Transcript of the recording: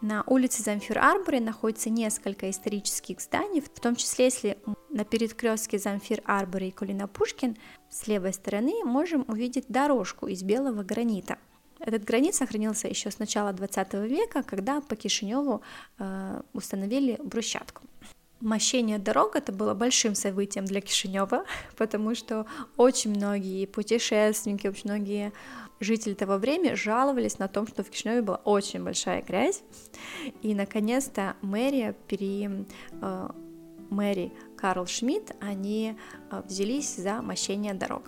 На улице Замфир-Арборе находится несколько исторических зданий, в том числе, если на перекрестке Замфир-Арборе и Кулина Пушкин с левой стороны можем увидеть дорожку из белого гранита. Этот гранит сохранился еще с начала 20 века, когда по Кишиневу э, установили брусчатку. Мощение дорог это было большим событием для Кишинева, потому что очень многие путешественники, очень многие жители того времени жаловались на том, что в Кишиневе была очень большая грязь, и наконец-то мэрия при э, мэри Карл Шмидт, они э, взялись за мощение дорог.